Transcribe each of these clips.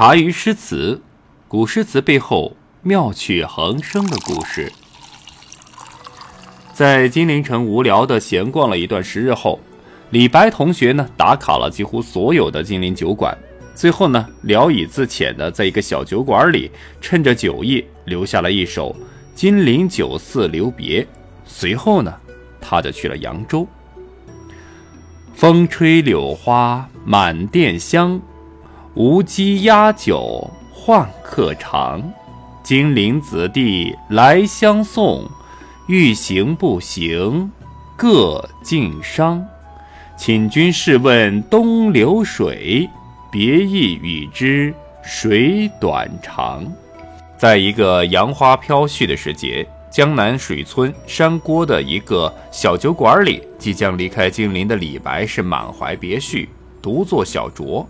茶余诗词，古诗词背后妙趣横生的故事。在金陵城无聊的闲逛了一段时日后，李白同学呢打卡了几乎所有的金陵酒馆，最后呢聊以自遣的在一个小酒馆里，趁着酒意留下了一首《金陵酒肆留别》。随后呢，他就去了扬州。风吹柳花满店香。无鸡压酒换客尝，金陵子弟来相送，欲行不行各尽觞。请君试问东流水，别意与之谁短长？在一个杨花飘絮的时节，江南水村山郭的一个小酒馆里，即将离开金陵的李白是满怀别绪，独坐小酌。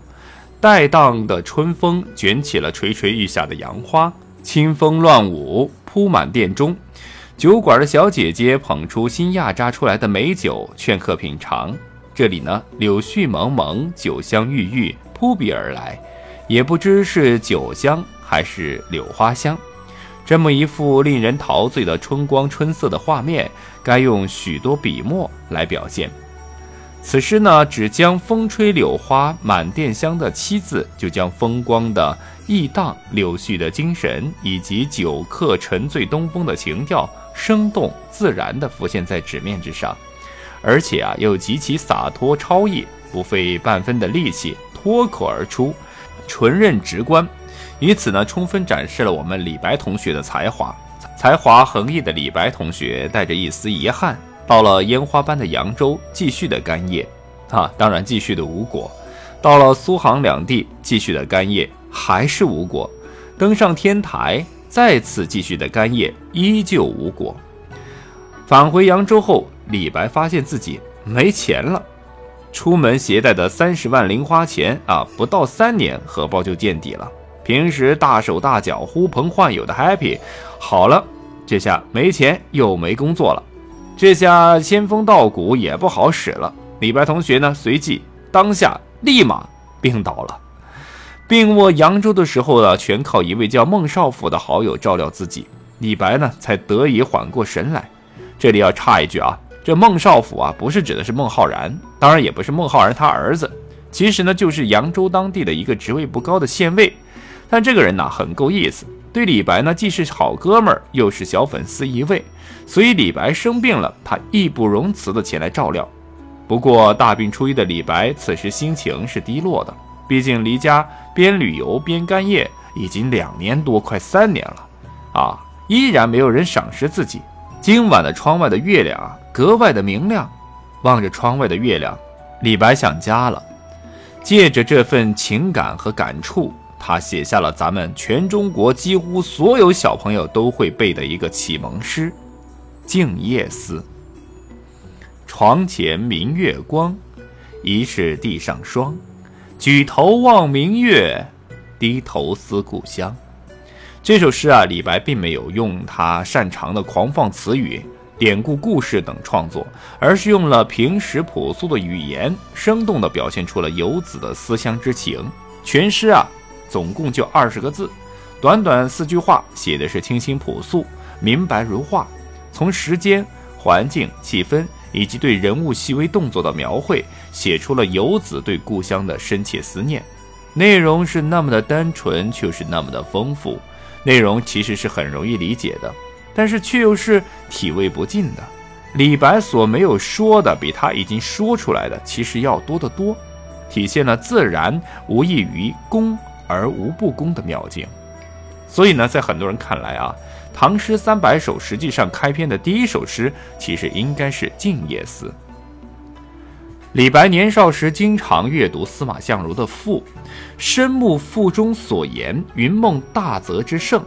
带荡的春风卷起了垂垂欲下的杨花，清风乱舞，铺满店中。酒馆的小姐姐捧出新压榨出来的美酒，劝客品尝。这里呢，柳絮蒙蒙，酒香郁郁，扑鼻而来，也不知是酒香还是柳花香。这么一幅令人陶醉的春光春色的画面，该用许多笔墨来表现。此诗呢，只将“风吹柳花满店香”的七字，就将风光的逸荡、柳絮的精神，以及酒客沉醉东风的情调，生动自然地浮现在纸面之上，而且啊，又极其洒脱超逸，不费半分的力气，脱口而出，纯任直观。以此呢，充分展示了我们李白同学的才华。才华横溢的李白同学，带着一丝遗憾。到了烟花般的扬州，继续的干叶，啊，当然继续的无果。到了苏杭两地，继续的干叶，还是无果。登上天台，再次继续的干叶，依旧无果。返回扬州后，李白发现自己没钱了。出门携带的三十万零花钱啊，不到三年，荷包就见底了。平时大手大脚、呼朋唤友的 happy，好了，这下没钱又没工作了。这下仙风道骨也不好使了。李白同学呢，随即当下立马病倒了。病卧扬州的时候呢，全靠一位叫孟少府的好友照料自己，李白呢才得以缓过神来。这里要插一句啊，这孟少府啊，不是指的是孟浩然，当然也不是孟浩然他儿子，其实呢就是扬州当地的一个职位不高的县尉。但这个人呢，很够意思。对李白呢，既是好哥们儿，又是小粉丝一位，所以李白生病了，他义不容辞的前来照料。不过大病初愈的李白，此时心情是低落的，毕竟离家边旅游边干业已经两年多，快三年了，啊，依然没有人赏识自己。今晚的窗外的月亮啊，格外的明亮。望着窗外的月亮，李白想家了。借着这份情感和感触。他写下了咱们全中国几乎所有小朋友都会背的一个启蒙诗《静夜思》。床前明月光，疑是地上霜。举头望明月，低头思故乡。这首诗啊，李白并没有用他擅长的狂放词语、典故故事等创作，而是用了平实朴素的语言，生动地表现出了游子的思乡之情。全诗啊。总共就二十个字，短短四句话，写的是清新朴素、明白如画。从时间、环境、气氛以及对人物细微动作的描绘，写出了游子对故乡的深切思念。内容是那么的单纯，却是那么的丰富。内容其实是很容易理解的，但是却又是体味不尽的。李白所没有说的，比他已经说出来的其实要多得多，体现了自然无异于工。而无不公的妙境，所以呢，在很多人看来啊，《唐诗三百首》实际上开篇的第一首诗，其实应该是《静夜思》。李白年少时经常阅读司马相如的赋，深慕赋中所言“云梦大泽之胜”，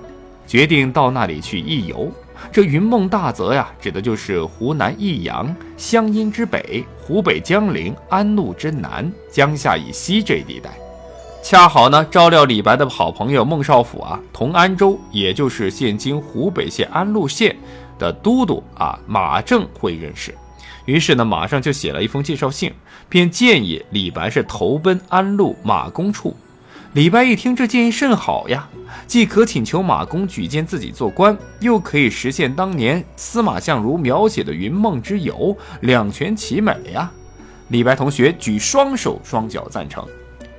决定到那里去一游。这云梦大泽呀，指的就是湖南益阳、湘阴之北、湖北江陵、安陆之南、江夏以西这一地带。恰好呢，照料李白的好朋友孟少府啊，同安州，也就是现今湖北县安陆县的都督啊马正会认识，于是呢，马上就写了一封介绍信，便建议李白是投奔安陆马公处。李白一听，这建议甚好呀，既可请求马公举荐自己做官，又可以实现当年司马相如描写的云梦之游，两全其美呀。李白同学举双手双脚赞成。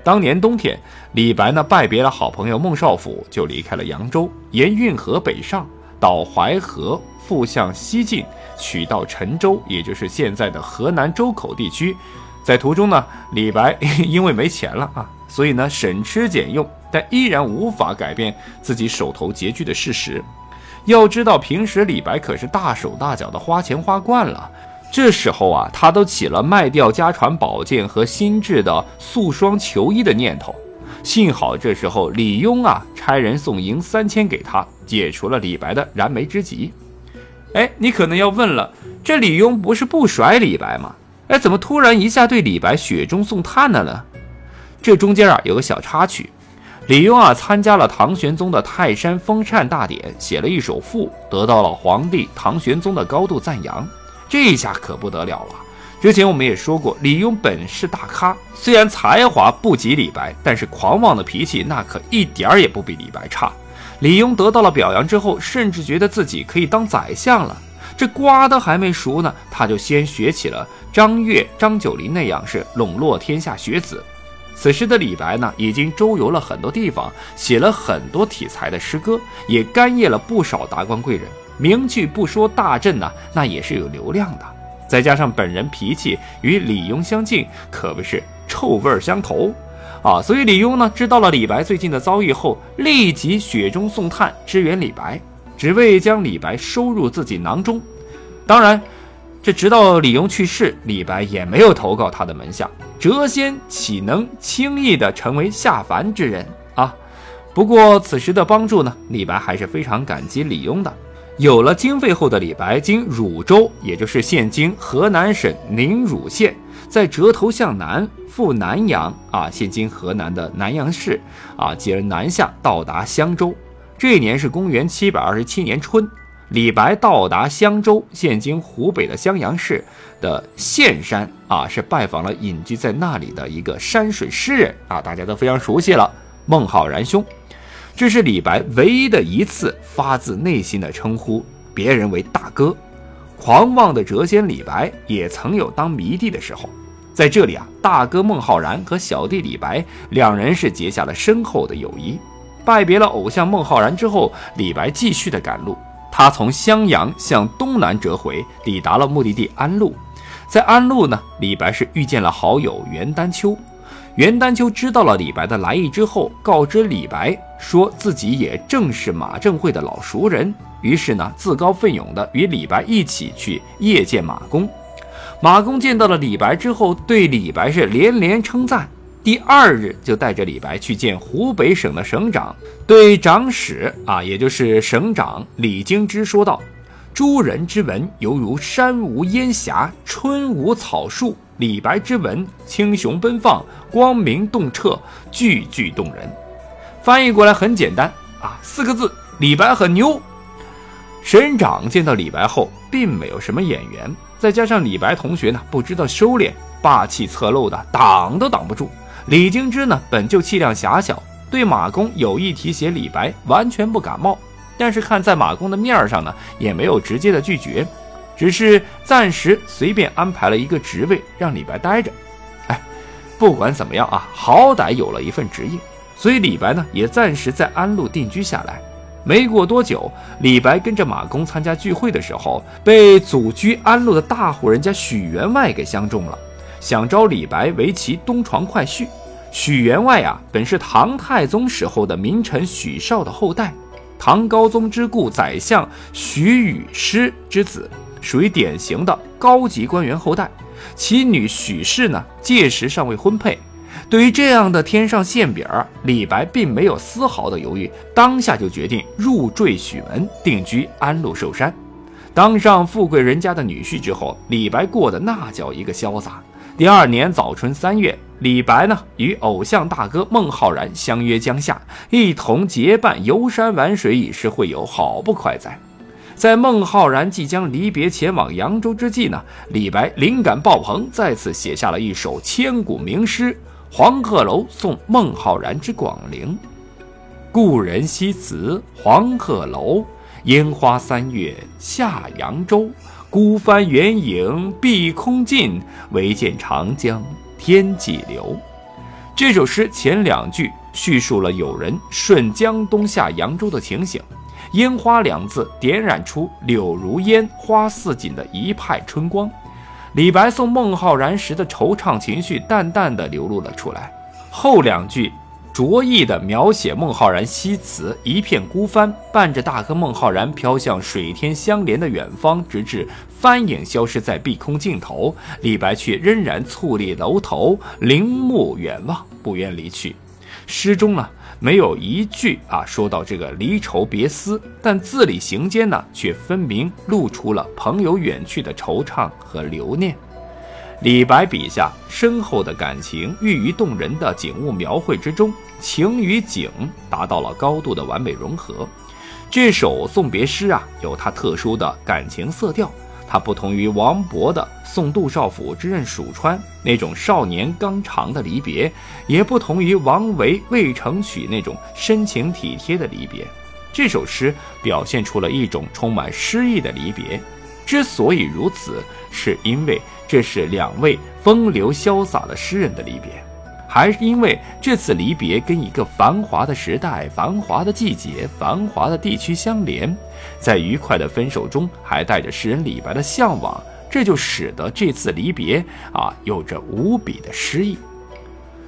当年冬天，李白呢拜别了好朋友孟少府，就离开了扬州，沿运河北上，到淮河，复向西进，取到陈州，也就是现在的河南周口地区。在途中呢，李白 因为没钱了啊。所以呢，省吃俭用，但依然无法改变自己手头拮据的事实。要知道，平时李白可是大手大脚的花钱花惯了，这时候啊，他都起了卖掉家传宝剑和新制的素双球衣的念头。幸好这时候李邕啊差人送银三千给他，解除了李白的燃眉之急。哎，你可能要问了，这李邕不是不甩李白吗？哎，怎么突然一下对李白雪中送炭了呢？这中间啊有个小插曲，李邕啊参加了唐玄宗的泰山封禅大典，写了一首赋，得到了皇帝唐玄宗的高度赞扬。这下可不得了了。之前我们也说过，李庸本是大咖，虽然才华不及李白，但是狂妄的脾气那可一点儿也不比李白差。李庸得到了表扬之后，甚至觉得自己可以当宰相了。这瓜都还没熟呢，他就先学起了张悦、张九龄那样是笼络天下学子。此时的李白呢，已经周游了很多地方，写了很多题材的诗歌，也干谒了不少达官贵人，名句不说大振呢，那也是有流量的。再加上本人脾气与李邕相近，可谓是臭味相投啊！所以李邕呢，知道了李白最近的遭遇后，立即雪中送炭支援李白，只为将李白收入自己囊中。当然。这直到李邕去世，李白也没有投靠他的门下。谪仙岂能轻易的成为下凡之人啊？不过此时的帮助呢，李白还是非常感激李邕的。有了经费后的李白，经汝州，也就是现今河南省宁汝县，在折头向南赴南阳啊，现今河南的南阳市啊，继而南下到达襄州。这一年是公元七百二十七年春。李白到达襄州（现今湖北的襄阳市）的岘山啊，是拜访了隐居在那里的一个山水诗人啊，大家都非常熟悉了，孟浩然兄。这是李白唯一的一次发自内心的称呼别人为大哥。狂妄的谪仙李白也曾有当迷弟的时候，在这里啊，大哥孟浩然和小弟李白两人是结下了深厚的友谊。拜别了偶像孟浩然之后，李白继续的赶路。他从襄阳向东南折回，抵达了目的地安陆。在安陆呢，李白是遇见了好友袁丹丘。袁丹丘知道了李白的来意之后，告知李白说自己也正是马正会的老熟人，于是呢，自告奋勇的与李白一起去谒见马公。马公见到了李白之后，对李白是连连称赞。第二日就带着李白去见湖北省的省长，对长史啊，也就是省长李京之说道：“诸人之文犹如山无烟霞，春无草树。李白之文清雄奔放，光明洞彻，句句动人。”翻译过来很简单啊，四个字：李白很牛。省长见到李白后，并没有什么眼缘，再加上李白同学呢不知道收敛，霸气侧漏的挡都挡不住。李京之呢，本就气量狭小，对马公有意提携李白，完全不感冒。但是看在马公的面上呢，也没有直接的拒绝，只是暂时随便安排了一个职位让李白待着。哎，不管怎么样啊，好歹有了一份职业，所以李白呢也暂时在安陆定居下来。没过多久，李白跟着马公参加聚会的时候，被祖居安陆的大户人家许员外给相中了。想招李白为其东床快婿。许员外啊，本是唐太宗时候的名臣许绍的后代，唐高宗之故宰相许与师之子，属于典型的高级官员后代。其女许氏呢，届时尚未婚配。对于这样的天上馅饼儿，李白并没有丝毫的犹豫，当下就决定入赘许门，定居安陆寿山。当上富贵人家的女婿之后，李白过得那叫一个潇洒。第二年早春三月，李白呢与偶像大哥孟浩然相约江夏，一同结伴游山玩水，以示会友，好不快哉！在孟浩然即将离别前往扬州之际呢，李白灵感爆棚，再次写下了一首千古名诗《黄鹤楼送孟浩然之广陵。故人西辞黄鹤楼，烟花三月下扬州。孤帆远影碧空尽，唯见长江天际流。这首诗前两句叙述了有人顺江东下扬州的情形，烟花两字点染出柳如烟花似锦的一派春光。李白送孟浩然时的惆怅情绪淡淡的流露了出来。后两句。着意地描写孟浩然西辞，一片孤帆，伴着大哥孟浩然飘向水天相连的远方，直至帆影消失在碧空尽头，李白却仍然矗立楼头，凝目远望，不愿离去。诗中呢，没有一句啊说到这个离愁别思，但字里行间呢，却分明露出了朋友远去的惆怅和留念。李白笔下深厚的感情寓于动人的景物描绘之中，情与景达到了高度的完美融合。这首送别诗啊，有它特殊的感情色调，它不同于王勃的《送杜少府之任蜀川》那种少年刚长的离别，也不同于王维《渭城曲》那种深情体贴的离别。这首诗表现出了一种充满诗意的离别。之所以如此，是因为这是两位风流潇洒的诗人的离别，还是因为这次离别跟一个繁华的时代、繁华的季节、繁华的地区相连，在愉快的分手中还带着诗人李白的向往，这就使得这次离别啊有着无比的诗意。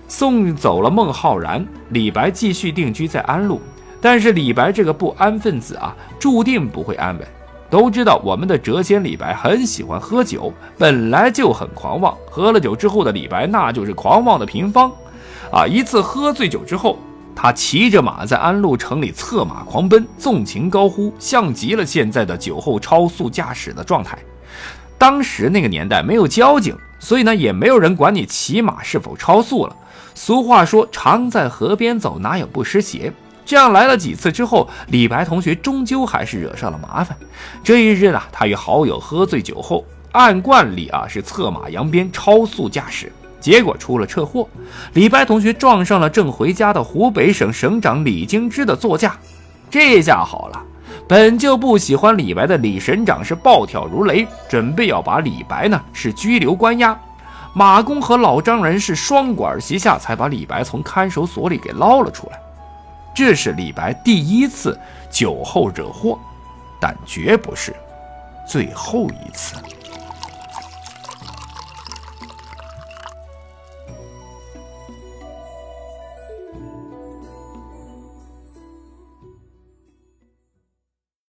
送走了孟浩然，李白继续定居在安陆，但是李白这个不安分子啊，注定不会安稳。都知道我们的谪仙李白很喜欢喝酒，本来就很狂妄。喝了酒之后的李白，那就是狂妄的平方。啊，一次喝醉酒之后，他骑着马在安陆城里策马狂奔，纵情高呼，像极了现在的酒后超速驾驶的状态。当时那个年代没有交警，所以呢也没有人管你骑马是否超速了。俗话说，常在河边走，哪有不湿鞋？这样来了几次之后，李白同学终究还是惹上了麻烦。这一日呢，他与好友喝醉酒后，按惯例啊是策马扬鞭超速驾驶，结果出了车祸。李白同学撞上了正回家的湖北省省长李京芝的座驾。这下好了，本就不喜欢李白的李省长是暴跳如雷，准备要把李白呢是拘留关押。马公和老丈人是双管齐下，才把李白从看守所里给捞了出来。这是李白第一次酒后惹祸，但绝不是最后一次。